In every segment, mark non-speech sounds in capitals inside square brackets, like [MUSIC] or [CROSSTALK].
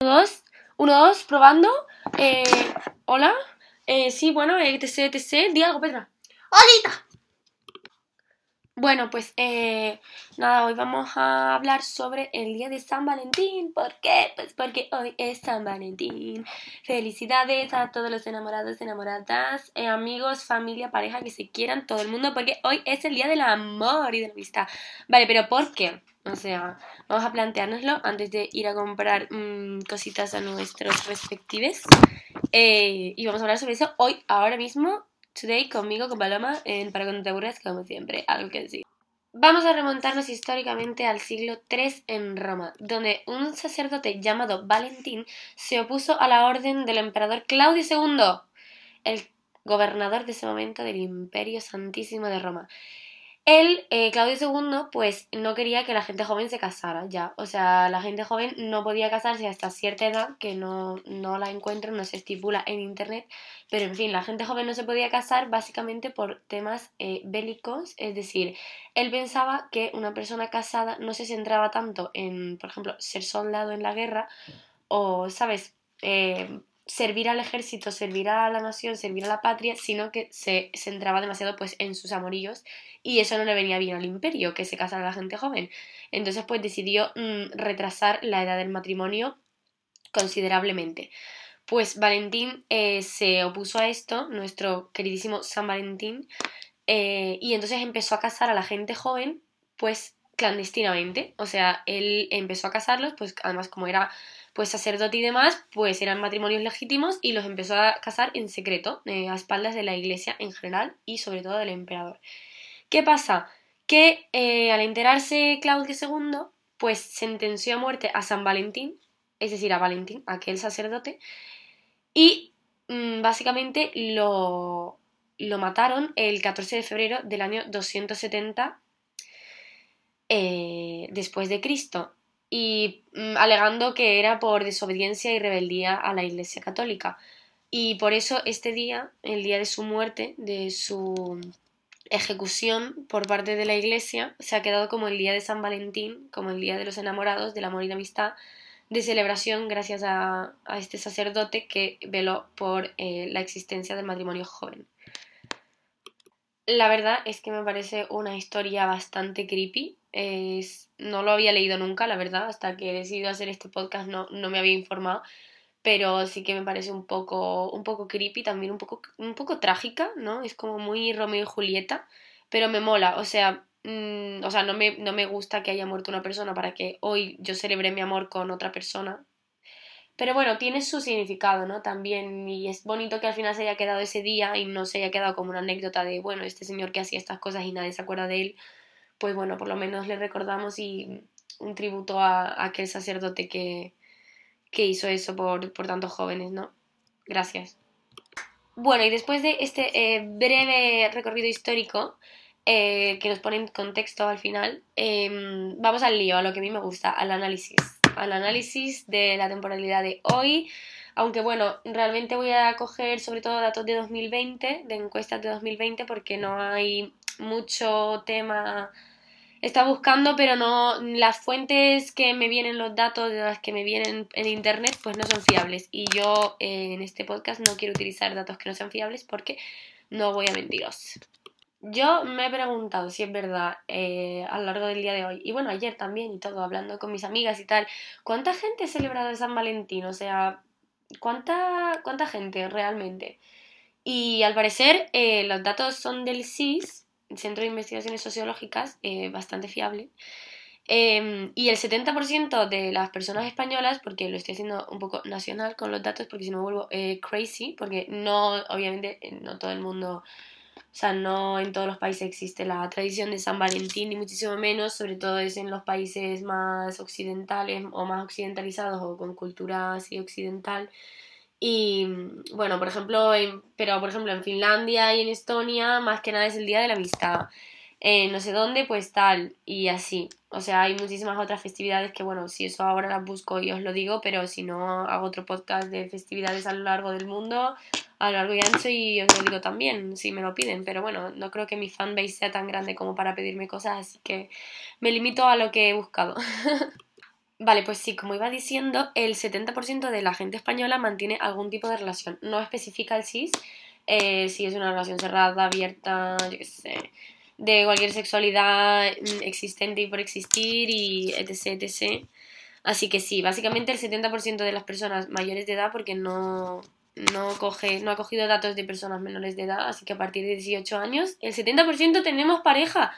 dos, uno, dos, probando. Eh, hola. Eh, sí, bueno, eh, etc, etc. Di algo, Petra. ¡Holita! Bueno, pues eh, nada, hoy vamos a hablar sobre el día de San Valentín. ¿Por qué? Pues porque hoy es San Valentín. Felicidades a todos los enamorados, enamoradas, eh, amigos, familia, pareja, que se quieran, todo el mundo, porque hoy es el día del amor y de la amistad. Vale, pero ¿por qué? O sea, vamos a planteárnoslo antes de ir a comprar mm, cositas a nuestros respectivos. Eh, y vamos a hablar sobre eso hoy, ahora mismo, today, conmigo, con Paloma, en Para cuando te como siempre, algo que decir. Vamos a remontarnos históricamente al siglo III en Roma, donde un sacerdote llamado Valentín se opuso a la orden del emperador Claudio II, el gobernador de ese momento del Imperio Santísimo de Roma. Él, eh, Claudio II, pues no quería que la gente joven se casara ya. O sea, la gente joven no podía casarse hasta cierta edad, que no, no la encuentro, no se estipula en internet. Pero en fin, la gente joven no se podía casar básicamente por temas eh, bélicos. Es decir, él pensaba que una persona casada no se centraba tanto en, por ejemplo, ser soldado en la guerra o, ¿sabes? Eh, servir al ejército, servir a la nación, servir a la patria, sino que se centraba demasiado pues en sus amorillos y eso no le venía bien al imperio, que se casara la gente joven. Entonces pues decidió mm, retrasar la edad del matrimonio considerablemente. Pues Valentín eh, se opuso a esto, nuestro queridísimo San Valentín, eh, y entonces empezó a casar a la gente joven, pues clandestinamente. O sea, él empezó a casarlos, pues además como era pues sacerdote y demás, pues eran matrimonios legítimos y los empezó a casar en secreto, eh, a espaldas de la iglesia en general y sobre todo del emperador. ¿Qué pasa? Que eh, al enterarse Claudio II, pues sentenció a muerte a San Valentín, es decir, a Valentín, aquel sacerdote, y mm, básicamente lo, lo mataron el 14 de febrero del año 270 eh, después de Cristo y mm, alegando que era por desobediencia y rebeldía a la Iglesia Católica. Y por eso este día, el día de su muerte, de su ejecución por parte de la Iglesia, se ha quedado como el día de San Valentín, como el día de los enamorados, del amor y la amistad, de celebración gracias a, este sacerdote que veló por eh, la existencia del matrimonio joven. La verdad es que me parece una historia bastante creepy. Es, no lo había leído nunca, la verdad, hasta que he decidido hacer este podcast no, no me había informado. Pero sí que me parece un poco, un poco creepy, también un poco, un poco trágica, ¿no? Es como muy Romeo y Julieta, pero me mola, o sea, mm, o sea no, me, no me gusta que haya muerto una persona para que hoy yo celebre mi amor con otra persona, pero bueno, tiene su significado, ¿no? También, y es bonito que al final se haya quedado ese día y no se haya quedado como una anécdota de, bueno, este señor que hacía estas cosas y nadie se acuerda de él, pues bueno, por lo menos le recordamos y un tributo a, aquel sacerdote que, que hizo eso por, por, tantos jóvenes, ¿no? Gracias. Bueno, y después de este eh, breve recorrido histórico, eh, que nos pone en contexto al final, eh, vamos al lío, a lo que a mí me gusta, al análisis al análisis de la temporalidad de hoy. Aunque bueno, realmente voy a coger sobre todo datos de 2020, de encuestas de 2020, porque no hay mucho tema. Está buscando, pero no. Las fuentes que me vienen los datos de las que me vienen en internet, pues no son fiables. Y yo eh, en este podcast no quiero utilizar datos que no sean fiables porque no voy a mentiros. Yo me he preguntado si es verdad eh, a lo largo del día de hoy, y bueno, ayer también y todo, hablando con mis amigas y tal, ¿cuánta gente ha celebrado San Valentín? O sea, ¿cuánta, cuánta gente realmente? Y al parecer eh, los datos son del CIS, Centro de Investigaciones Sociológicas, eh, bastante fiable. Em, y el 70% de las personas españolas, porque lo estoy haciendo un poco nacional con los datos, porque si no me vuelvo crazy, porque no, obviamente, no todo el mundo o sea, no en todos los países existe la tradición de San Valentín, ni muchísimo menos, sobre todo es en los países más occidentales o más occidentalizados o con cultura así occidental. Y bueno, por ejemplo, pero por ejemplo en Finlandia y en Estonia, más que nada es el Día de la Amistad. En no sé dónde, pues tal, y así. O sea, hay muchísimas otras festividades que, bueno, si eso ahora las busco y os lo digo, pero si no, hago otro podcast de festividades a lo largo del mundo a lo largo y ancho y os lo digo también si me lo piden, pero bueno, no creo que mi fanbase sea tan grande como para pedirme cosas, así que me limito a lo que he buscado. [LAUGHS] Vale, pues sí, como iba diciendo, el 70% de la gente española mantiene algún tipo de relación. No especifica el cis, eh, si es una relación cerrada, abierta, yo qué sé, de cualquier sexualidad mm, existente y por existir y etc, etc. Así que sí, básicamente el 70% de las personas mayores de edad, porque no, no, coge, no ha cogido datos de personas menores de edad, así que a partir de 18 años, el 70% tenemos pareja.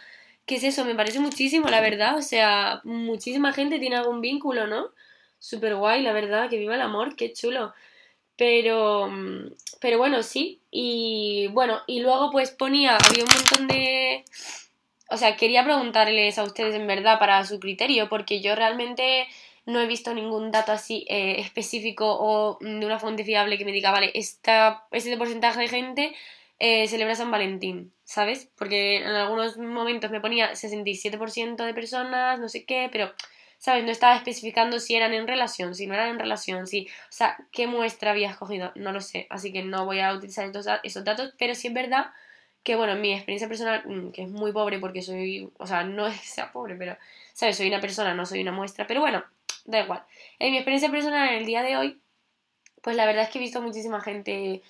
¿Qué es eso? Me parece muchísimo, la verdad. O sea, muchísima gente tiene algún vínculo, ¿no? Súper guay, la verdad, que viva el amor, qué chulo. Pero, pero bueno, sí. Y bueno, y luego pues ponía, había un montón de... O sea, quería preguntarles a ustedes en verdad para su criterio, porque yo realmente no he visto ningún dato así eh, específico o de una fuente fiable que me diga, vale, esta, este porcentaje de gente eh, celebra San Valentín, ¿sabes? Porque en algunos momentos me ponía 67% de personas, no sé qué, pero ¿sabes? No estaba especificando si eran en relación, si no eran en relación, si, o sea, qué muestra había escogido, no lo sé, así que no voy a utilizar esos datos, pero sí es verdad que, bueno, en mi experiencia personal, mm, que es muy pobre porque soy, o sea, no sea pobre, pero, ¿sabes? Soy una persona, no soy una muestra, pero bueno, da igual. En mi experiencia personal en el día de hoy, pues la verdad es que he visto muchísima gente,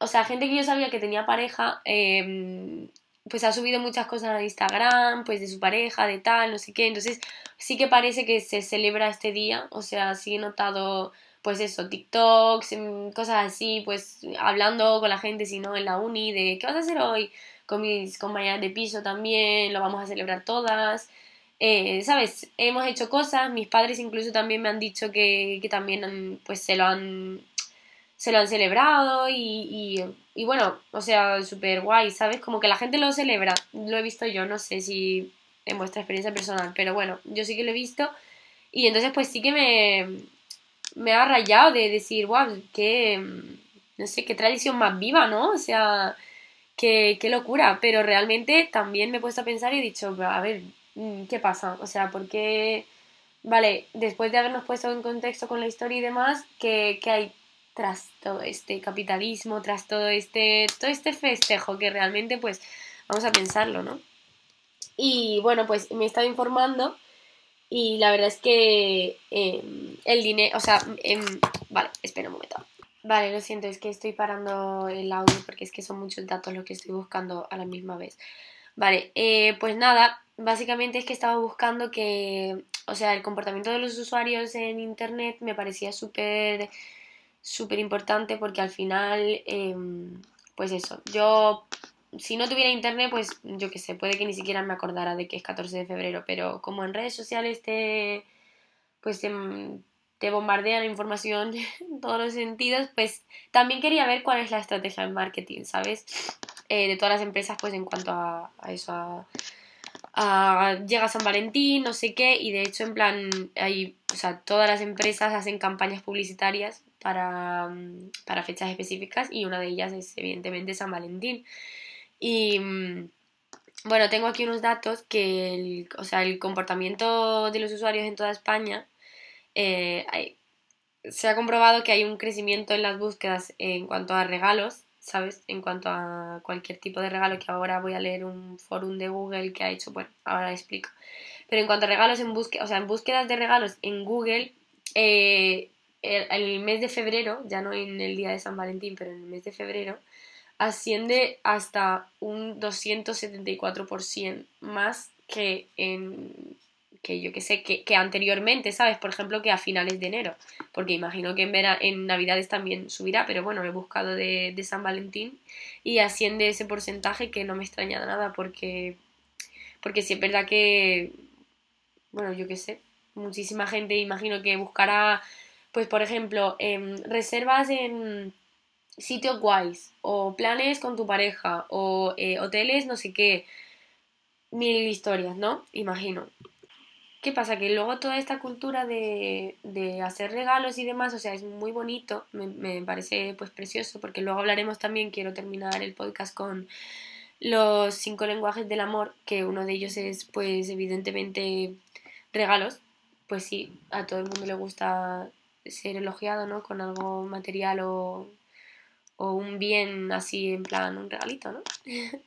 o sea, gente que yo sabía que tenía pareja, eh, pues ha subido muchas cosas a Instagram, pues de su pareja, de tal, no sé qué. Entonces sí que parece que se celebra este día, o sea, sí he notado pues eso, TikToks, em, cosas así, pues hablando con la gente, si no, en la uni, de qué vas a hacer hoy, con mis compañeras de piso también, lo vamos a celebrar todas. Eh, ¿Sabes? Hemos hecho cosas, mis padres incluso también me han dicho que, que también pues se lo han se lo han celebrado y, y, bueno, o sea, súper guay, ¿sabes? Como que la gente lo celebra, lo he visto yo, no sé si en vuestra experiencia personal, pero bueno, yo sí que lo he visto y entonces pues sí que me, me ha rayado de decir, wow, qué, no sé, qué tradición más viva, ¿no? O sea, qué, qué locura, pero realmente también me he puesto a pensar y he dicho, a ver, mm, ¿qué pasa? O sea, ¿por qué...? Vale, después de habernos puesto en contexto con la historia y demás, ¿qué, qué hay tras todo este capitalismo, tras todo este, todo este festejo que realmente pues vamos a pensarlo, ¿no? Y bueno, pues me he estado informando y la verdad es que em, el dinero, o sea, em, vale, espera un momento. Vale, lo siento, es que estoy parando el audio porque es que son muchos datos los que estoy buscando a la misma vez. Vale, eh, pues nada, básicamente es que estaba buscando que, o sea, el comportamiento de los usuarios en Internet me parecía súper súper importante porque al final, em, pues eso, yo si no tuviera internet, pues yo qué sé, puede que ni siquiera me acordara de que es 14 de febrero, pero como en redes sociales te, pues te, bombardea la información [LAUGHS] en todos los sentidos, pues también quería ver cuál es la estrategia de marketing, ¿sabes? Eh, de todas las empresas, pues en cuanto a, eso, a, a, llega San Valentín, no sé qué, y de hecho en plan, hay, o sea, todas las empresas hacen campañas publicitarias para, mm, para fechas específicas y una de ellas es evidentemente San Valentín. Y mm, bueno, tengo aquí unos datos que el, o sea, el comportamiento de los usuarios en toda España eh, se ha comprobado que hay un crecimiento en las búsquedas en cuanto a regalos, ¿sabes? En cuanto a cualquier tipo de regalo que ahora voy a leer un forum de Google que ha hecho, bueno, ahora explico. Pero en cuanto a regalos en búsqueda, o sea, en búsquedas de regalos en Google, eh, el, el, mes de febrero, ya no en el día de San Valentín, pero en el mes de febrero, asciende hasta un 274% más que en que yo que sé, que, que, anteriormente, ¿sabes? Por ejemplo, que a finales de enero, porque imagino que en, en Navidades también subirá, pero bueno, he buscado de, de San Valentín y asciende ese porcentaje que no me extraña nada, porque, porque sí es verdad que, bueno, yo que sé, muchísima gente imagino que buscará pues por ejemplo, em, reservas en sitios guays o planes con tu pareja o eh, hoteles no sé qué, mil historias, ¿no? Imagino. ¿Qué pasa? Que luego toda esta cultura de, de hacer regalos y demás, o sea, es muy bonito, me, me, parece pues precioso, porque luego hablaremos también, quiero terminar el podcast con los cinco lenguajes del amor, que uno de ellos es pues evidentemente regalos, pues sí, a todo el mundo le gusta ser elogiado, ¿no? Con algo material o, o un bien así, en plan, un regalito, ¿no? [LAUGHS]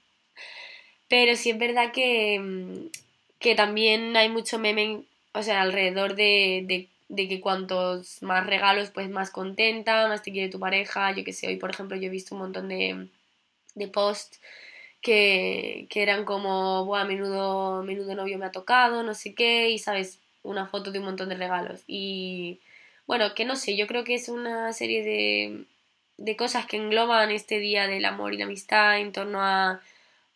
Pero sí es verdad que, que también hay mucho meme o sea, alrededor de, de, que cuantos más regalos, pues más contenta, más te quiere tu pareja. Yo que sé, hoy por ejemplo yo he visto un montón de, de posts que, que eran como, Buah, menudo, menudo novio me ha tocado, no sé qué, y sabes, una foto de un montón de regalos. Y bueno, que no sé, yo creo que es una serie de, de cosas que engloban este día del amor y la amistad en torno a,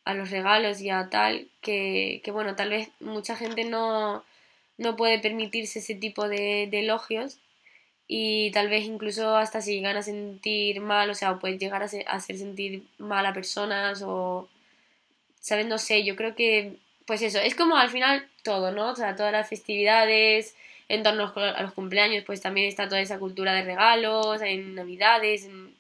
a los regalos y a tal, que, que bueno, tal vez mucha gente no, no puede permitirse ese tipo de, de, elogios y tal vez incluso hasta si llegan a sentir mal, o sea, puede llegar a, hacer sentir mal a personas o, ¿sabes? No sé, yo creo que, pues eso, es como al final todo, ¿no? O sea, todas las festividades, en torno a los cumpleaños, pues también está toda esa cultura de regalos, en navidades, en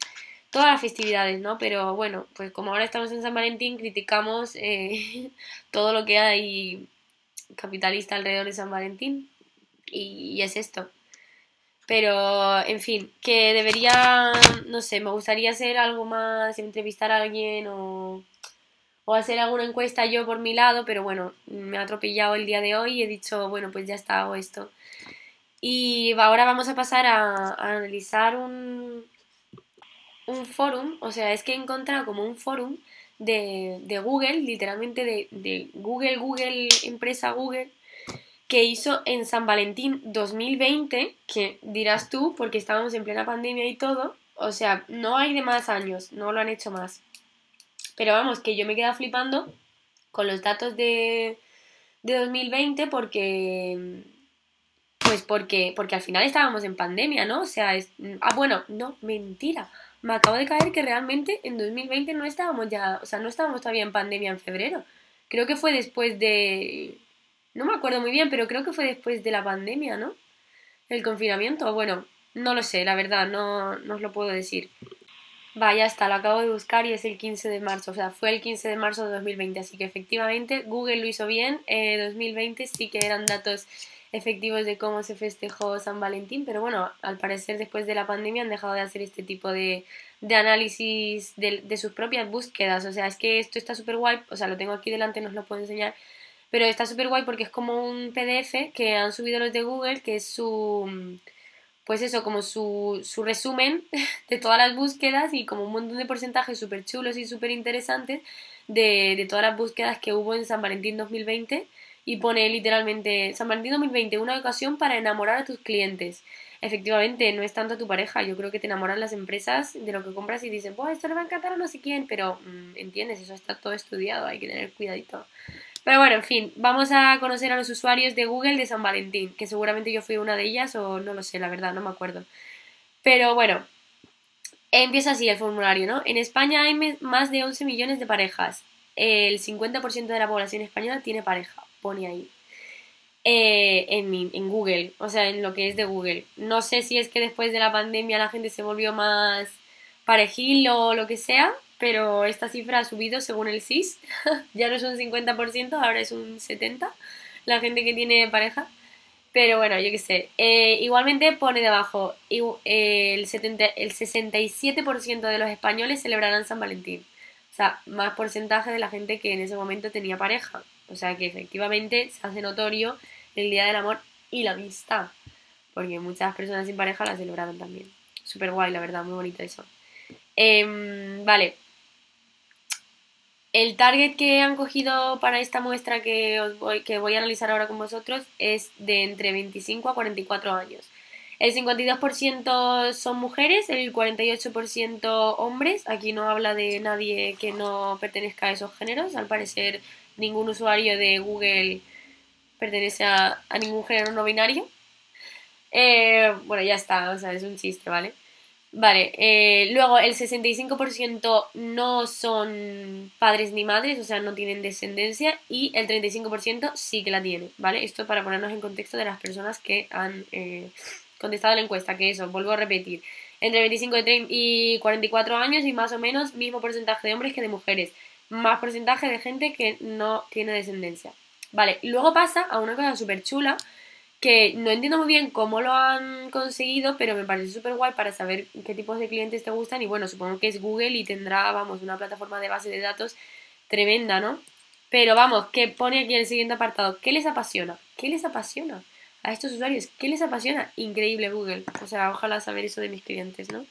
todas las festividades, ¿no? Pero bueno, pues como ahora estamos en San Valentín, criticamos eh, [LAUGHS] todo lo que hay capitalista alrededor de San Valentín y, es esto. Pero, en fin, que debería, no sé, me gustaría hacer algo más, entrevistar a alguien o, o hacer alguna encuesta yo por mi lado, pero bueno, me ha atropellado el día de hoy y he dicho, bueno, pues ya está, hago esto. Y ahora vamos a pasar a, analizar un, un forum, o sea, es que he encontrado como un forum de, de Google, literalmente de, de, Google, Google, empresa Google, que hizo en San Valentín 2020, que dirás tú, porque estábamos en plena pandemia y todo, o sea, no hay de más años, no lo han hecho más. Pero vamos, que yo me quedado flipando con los datos de, de 2020 porque pues porque, porque al final estábamos en pandemia, ¿no? O sea, es... Ah, bueno, no, mentira. Me acabo de caer que realmente en 2020 no estábamos ya, o sea, no estábamos todavía en pandemia en febrero. Creo que fue después de... No me acuerdo muy bien, pero creo que fue después de la pandemia, ¿no? El confinamiento. Bueno, no lo sé, la verdad, no, no os lo puedo decir. Vaya, está, lo acabo de buscar y es el 15 de marzo, o sea, fue el 15 de marzo de 2020, así que efectivamente Google lo hizo bien, eh, 2020 sí que eran datos efectivos de cómo se festejó San Valentín, pero bueno, al parecer después de la pandemia han dejado de hacer este tipo de, de análisis de, de, sus propias búsquedas, o sea, es que esto está súper guay, o sea, lo tengo aquí delante, no os lo puedo enseñar, pero está súper guay porque es como un PDF que han subido los de Google, que es su, pues eso, como su, su resumen [LAUGHS] de todas las búsquedas y como un montón de porcentajes súper chulos y súper interesantes de, de todas las búsquedas que hubo en San Valentín 2020 y pone literalmente San Valentín 2020, una ocasión para enamorar a tus clientes. Efectivamente, no es tanto a tu pareja, yo creo que te enamoran las empresas de lo que compras y dicen, pues esto le va a encantar a no sé quién, pero mm, entiendes, eso está todo estudiado, hay que tener cuidadito. Pero bueno, en fin, vamos a conocer a los usuarios de Google de San Valentín, que seguramente yo fui una de ellas o no lo sé, la verdad, no me acuerdo. Pero bueno, empieza así el formulario, ¿no? En España hay más de 11 millones de parejas. El 50% de la población española tiene pareja pone ahí. Eh, en, Google, o sea, en lo que es de Google. No sé si es que después de la pandemia la gente se volvió más parejil o lo que sea, pero esta cifra ha subido según el CIS. [LAUGHS] ya no es un 50%, ahora es un 70% la gente que tiene pareja. Pero bueno, yo qué sé. Eh, igualmente pone debajo, el, 70, el 67% de los españoles celebrarán San Valentín. O sea, más porcentaje de la gente que en ese momento tenía pareja. O sea que efectivamente se hace notorio el Día del Amor y la Amistad. Porque muchas personas sin pareja la celebraron también. Súper guay, la verdad, muy bonito eso. Em, vale. El target que han cogido para esta muestra que, os voy, que voy a analizar ahora con vosotros es de entre 25 a 44 años. El 52% son mujeres, el 48% hombres. Aquí no habla de nadie que no pertenezca a esos géneros. Al parecer ningún usuario de Google pertenece a, ningún género no binario. Eh, bueno, ya está, o sea, es un chiste, ¿vale? Vale, eh, luego el 65% no son padres ni madres, o sea, no tienen descendencia, y el 35% sí que la tiene, ¿vale? Esto para ponernos en contexto de las personas que han eh, contestado la encuesta, que eso, vuelvo a repetir, entre 25 y 44 años y más o menos mismo porcentaje de hombres que de mujeres más porcentaje de gente que no tiene descendencia. Vale, luego pasa a una cosa súper chula que no entiendo muy bien cómo lo han conseguido, pero me parece súper guay para saber qué tipos de clientes te gustan y bueno, supongo que es Google y tendrá, vamos, una plataforma de base de datos tremenda, ¿no? Pero vamos, que pone aquí en el siguiente apartado, ¿qué les apasiona? ¿Qué les apasiona? a estos usuarios, ¿qué les apasiona? Increíble Google. O sea, ojalá saber eso de mis clientes, ¿no?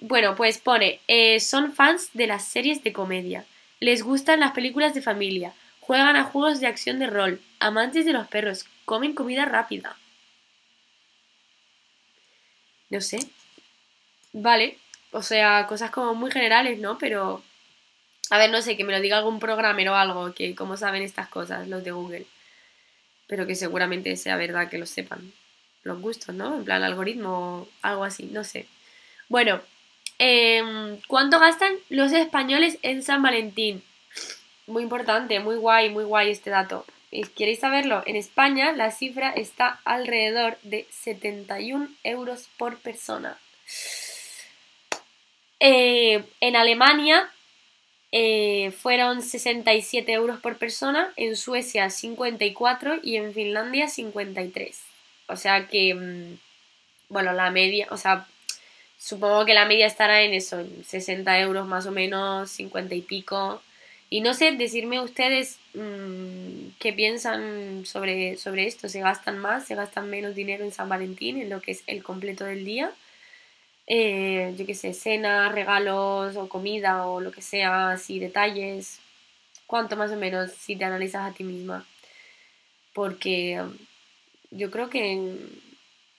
Bueno, pues pone, eh, son fans de las series de comedia, les gustan las películas de familia, juegan a juegos de acción de rol, amantes de los perros, comen comida rápida. No sé. Vale, o sea, cosas como muy generales, ¿no? Pero, a ver, no sé, que me lo diga algún programmer o algo, que como saben estas cosas, los de Google. Pero que seguramente sea verdad que lo sepan. Los gustos, ¿no? En plan, algoritmo, algo así, no sé. Bueno, em, ¿cuánto gastan los españoles en San Valentín? Muy importante, muy guay, muy guay este dato. ¿Queréis saberlo? En España la cifra está alrededor de 71 euros por persona. Eh, en Alemania eh, fueron 67 euros por persona, en Suecia 54 y en Finlandia 53. O sea que, mm, bueno, la media, o sea, supongo que la media estará en eso, en 60 euros más o menos, 50 y pico. Y no sé, decirme ustedes mm, qué piensan sobre, sobre esto, ¿se gastan más, se gastan menos dinero en San Valentín, en lo que es el completo del día? Eh, yo qué sé, cenas, regalos o comida o lo que sea, así detalles, cuánto más o menos si te analizas a ti misma. Porque yo creo que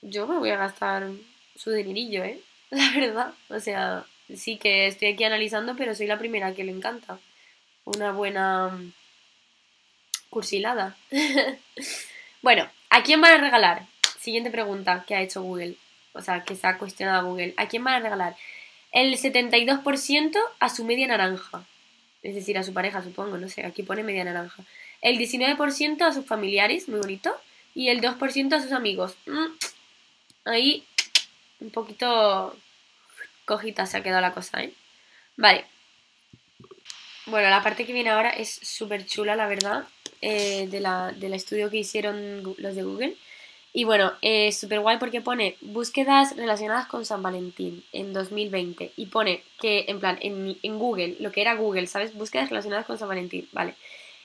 yo me voy a gastar su dinerillo, ¿eh? [LAUGHS] La verdad. O sea, sí que estoy aquí analizando, pero soy la primera que le encanta. Una buena um, cursilada. [LAUGHS] bueno, ¿a quién van a regalar? Siguiente pregunta que ha hecho Google o sea, que se ha cuestionado Google, ¿a quién van a regalar? El 72% a su media naranja, es decir, a su pareja, supongo, no sé, aquí pone media naranja. El 19% a sus familiares, muy bonito, y el 2% a sus amigos. Mm, ahí un poquito cojita se ha quedado la cosa, ¿eh? Vale. Bueno, la parte que viene ahora es súper chula, la verdad, eh, de la, del estudio que hicieron los de Google. Y bueno, es súper guay porque pone búsquedas relacionadas con San Valentín en 2020. Y pone que, en plan, en, en, Google, lo que era Google, ¿sabes? Búsquedas relacionadas con San Valentín. Vale.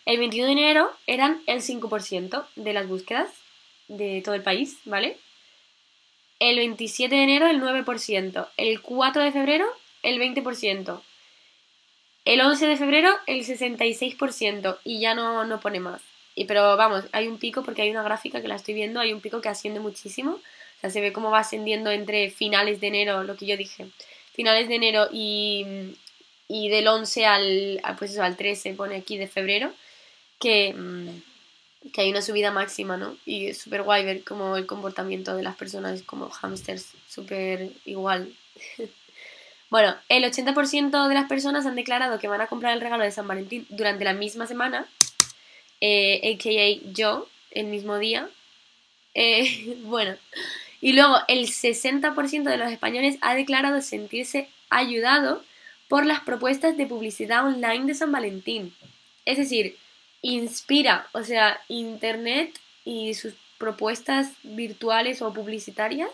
El 21 de enero eran el 5% de las búsquedas de todo el país, ¿vale? El 27 de enero el 9%. El 4 de febrero el 20%. El 11 de febrero el 66%. Y ya no, no pone más. Y, pero vamos, hay un pico porque hay una gráfica que la estoy viendo, hay un pico que asciende muchísimo. O sea, se ve cómo va ascendiendo entre finales de enero, lo que yo dije, finales de enero y, y del 11 al, pues eso, al 13, pone aquí de febrero, que, mm, que hay una subida máxima, ¿no? Y es súper guay ver cómo el comportamiento de las personas como hamsters, súper igual. [LAUGHS] bueno, el 80% de las personas han declarado que van a comprar el regalo de San Valentín durante la misma semana eh, a.k.a. yo, el mismo día. Eh, [LAUGHS] bueno, y luego el 60% de los españoles ha declarado sentirse ayudado por las propuestas de publicidad online de San Valentín. Es decir, inspira, o sea, Internet y sus propuestas virtuales o publicitarias,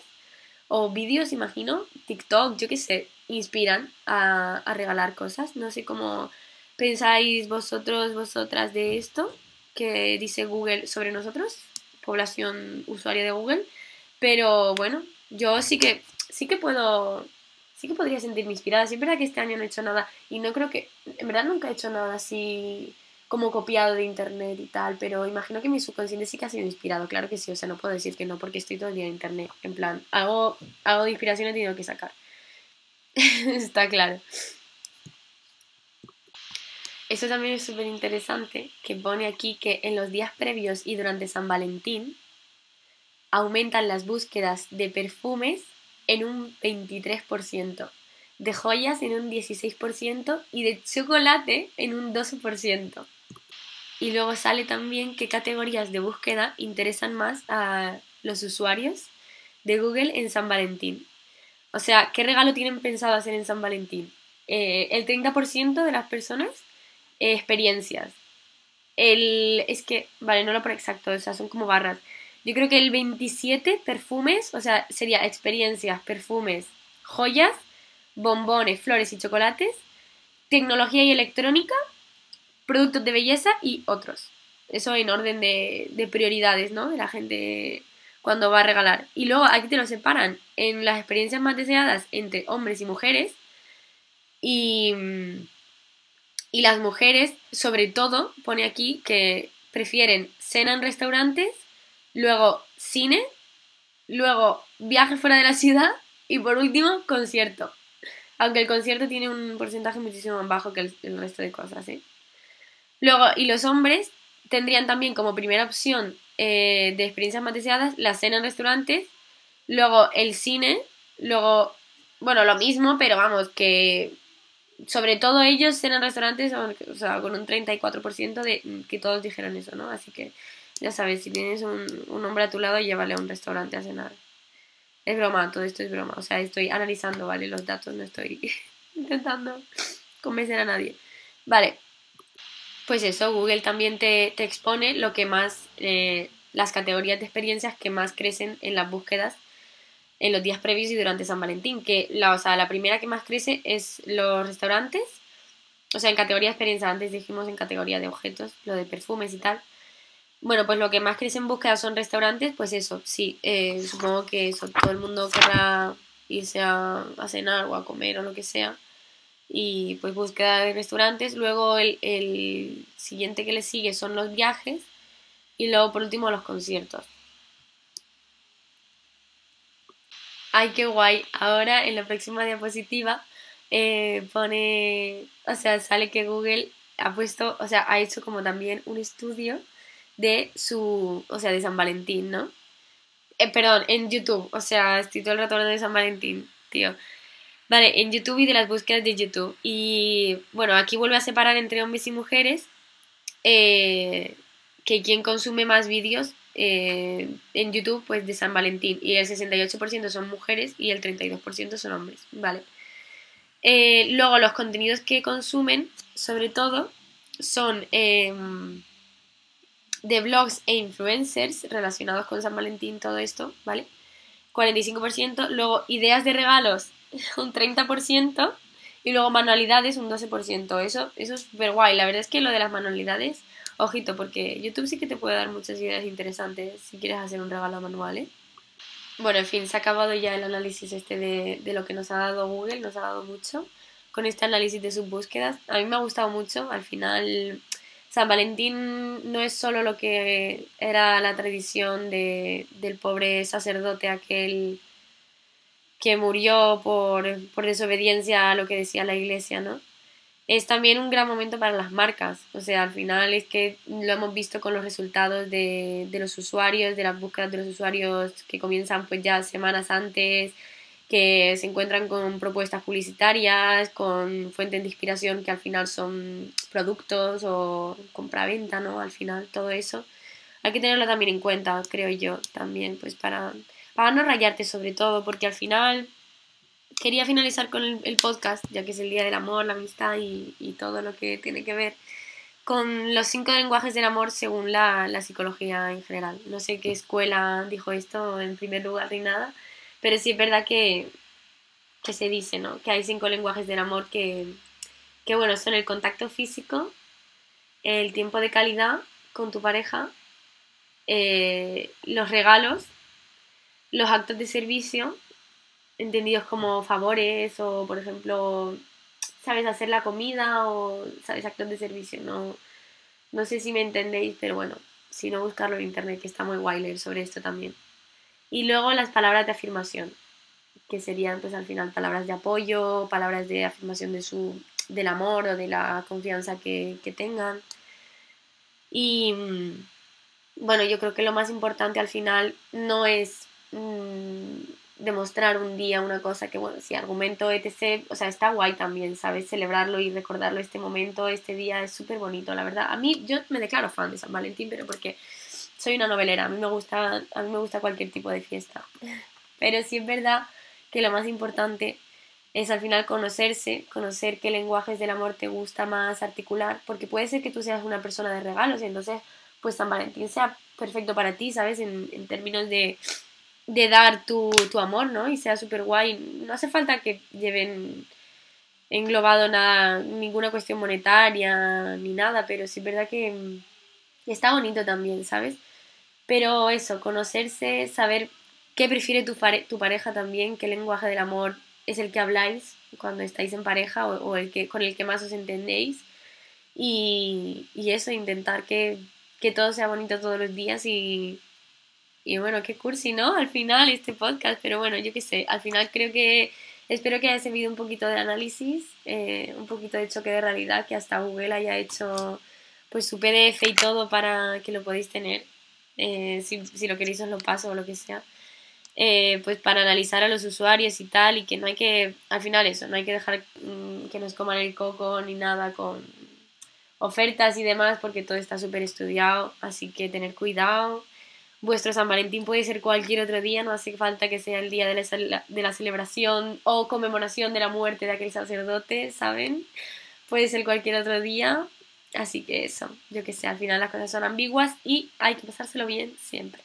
o vídeos, imagino, TikTok, yo qué sé, inspiran a, a regalar cosas. No sé cómo pensáis vosotros, vosotras de esto que dice Google sobre nosotros, población usuaria de Google, pero bueno, yo sí que sí que puedo sí que podría sentirme inspirada. Sí es verdad que este año no he hecho nada y no creo que en verdad nunca he hecho nada así como copiado de internet y tal, pero imagino que mi subconsciente sí que ha sido inspirado, claro que sí, o sea, no puedo decir que no porque estoy todo el día en internet, en plan, algo, algo de inspiración he tenido que sacar. [LAUGHS] Está claro. Eso también es súper interesante, que pone aquí que en los días previos y durante San Valentín aumentan las búsquedas de perfumes en un 23%, de joyas en un 16% y de chocolate en un 12%. Y luego sale también qué categorías de búsqueda interesan más a los usuarios de Google en San Valentín. O sea, ¿qué regalo tienen pensado hacer en San Valentín? Eh, el 30% de las personas experiencias. El, es que, vale, no lo por exacto, o sea, son como barras. Yo creo que el 27 perfumes, o sea, sería experiencias, perfumes, joyas, bombones, flores y chocolates, tecnología y electrónica, productos de belleza y otros. Eso en orden de, de prioridades, ¿no? De la gente cuando va a regalar. Y luego aquí te lo separan en las experiencias más deseadas entre hombres y mujeres. Y, y las mujeres, sobre todo, pone aquí que prefieren cena en restaurantes, luego cine, luego viaje fuera de la ciudad y por último concierto. Aunque el concierto tiene un porcentaje muchísimo más bajo que el, resto de cosas, ¿eh? Luego, y los hombres tendrían también como primera opción eh, de experiencias más deseadas la cena en restaurantes, luego el cine, luego, bueno, lo mismo, pero vamos, que sobre todo ellos cena en restaurantes, o sea, con un 34% de que todos dijeron eso, ¿no? Así que ya sabes, si tienes un, un hombre a tu lado, llévale a un restaurante a cenar. Es broma, todo esto es broma. O sea, estoy analizando, ¿vale? Los datos, no estoy [LAUGHS] intentando convencer a nadie. Vale. Pues eso, Google también te, expone lo que más, eh, las categorías de experiencias que más crecen en las búsquedas en los días previos y durante San Valentín. Que la, o sea, la primera que más crece es los restaurantes. O sea, en categoría de experiencia, antes dijimos en categoría de objetos, lo de perfumes y tal. Bueno, pues lo que más crece en búsqueda son restaurantes, pues eso, sí, eh, supongo que eso, todo el mundo querrá irse a, cenar o a comer o lo que sea. Y pues búsqueda de restaurantes. Luego el, el siguiente que le sigue son los viajes. Y luego por último los conciertos. Ay, qué guay. Ahora en la próxima diapositiva eh, pone, o sea, sale que Google ha puesto, o sea, ha hecho como también un estudio de su, o sea, de San Valentín, ¿no? Eh, perdón, en YouTube, o sea, estoy todo el rato de San Valentín, tío. Vale, en YouTube y de las búsquedas de YouTube. Y bueno, aquí vuelve a separar entre hombres y mujeres. Eh, que quien consume más vídeos eh, en YouTube, pues de San Valentín. Y el 68% son mujeres y el 32% son hombres, ¿vale? luego los contenidos que consumen, sobre todo, son em, de blogs e influencers relacionados con San Valentín, todo esto, ¿vale? 45%, luego ideas de regalos, [LAUGHS] un 30%, y luego manualidades, un 12%. Eso, eso es súper guay. La verdad es que lo de las manualidades, ojito, porque YouTube sí que te puede dar muchas ideas interesantes si quieres hacer un regalo manual, ¿eh? Bueno, en fin, se ha acabado ya el análisis este de, de lo que nos ha dado Google, nos ha dado mucho con este análisis de sus búsquedas. A mí me ha gustado mucho, al final San Valentín no es solo lo que era la tradición de, del pobre sacerdote aquel que murió por, desobediencia a lo que decía la iglesia, ¿no? Es también un gran momento para las marcas, o sea, al final es que lo hemos visto con los resultados de, de los usuarios, de las búsquedas de los usuarios que comienzan pues ya semanas antes, que se encuentran con propuestas publicitarias, con fuentes de inspiración que al final son productos o compra-venta, ¿no? Al final todo eso. Hay que tenerlo también en cuenta, creo yo, también, pues para, para no rayarte sobre todo, porque al final quería finalizar con el, podcast, ya que es el Día del Amor, la amistad y, todo lo que tiene que ver con los cinco lenguajes del amor según la, psicología en general. No sé qué escuela dijo esto en primer lugar ni nada, pero sí es verdad que, se dice, ¿no? Que hay cinco lenguajes del amor que, que, bueno, son el contacto físico, el tiempo de calidad con tu pareja, eh, los regalos, los actos de servicio, entendidos como favores o, por ejemplo, sabes hacer la comida o sabes actos de servicio. No, no sé si me entendéis, pero bueno, si no buscarlo en internet, que está muy guay leer sobre esto también. Y luego las palabras de afirmación, que serían pues al final palabras de apoyo, palabras de afirmación de su, del amor o de la confianza que, tengan. Y mm, bueno, yo creo que lo más importante al final no es mm, demostrar un día una cosa que, bueno, si argumento, etc., o sea, está guay también, ¿sabes? Celebrarlo y recordarlo este momento, este día, es súper bonito, la verdad. A mí, yo me declaro fan de San Valentín, pero porque soy una novelera, a mí me gusta, a mí me gusta cualquier tipo de fiesta. [LAUGHS] Pero sí es verdad que lo más importante es al final conocerse, conocer qué lenguajes del amor te gusta más articular, porque puede ser que tú seas una persona de regalos y entonces pues San Valentín sea perfecto para ti, ¿sabes? En, términos de, de dar tu, tu, amor, ¿no? Y sea súper guay. No hace falta que lleven englobado nada, ninguna cuestión monetaria ni nada, pero sí es verdad que está bonito también, ¿sabes? Pero eso, conocerse, saber qué prefiere tu, tu pareja también, qué lenguaje del amor es el que habláis cuando estáis en pareja o, el que, con el que más os entendéis. Y, y eso, intentar que, que, todo sea bonito todos los días y, y bueno, qué cursi, ¿no? Al final este podcast, pero bueno, yo qué sé, al final creo que espero que haya servido un poquito de análisis, eh, un poquito de choque de realidad, que hasta Google haya hecho pues su PDF y todo para que lo podáis tener, eh, si, si, lo queréis os lo paso o lo que sea. Eh, pues para analizar a los usuarios y tal, y que no hay que, al final eso, no hay que dejar mm, que nos coman el coco ni nada con ofertas y demás, porque todo está súper estudiado, así que tener cuidado. Vuestro San Valentín puede ser cualquier otro día, no hace falta que sea el día de la, de la celebración o conmemoración de la muerte de aquel sacerdote, ¿saben? Puede ser cualquier otro día, así que eso, yo que sé, al final las cosas son ambiguas y hay que pasárselo bien siempre.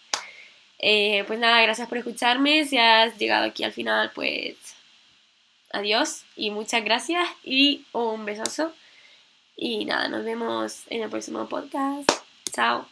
Eh, pues nada, gracias por escucharme. Si has llegado aquí al final, pues adiós y muchas gracias y un besazo. Y nada, nos vemos en el próximo podcast. Chao.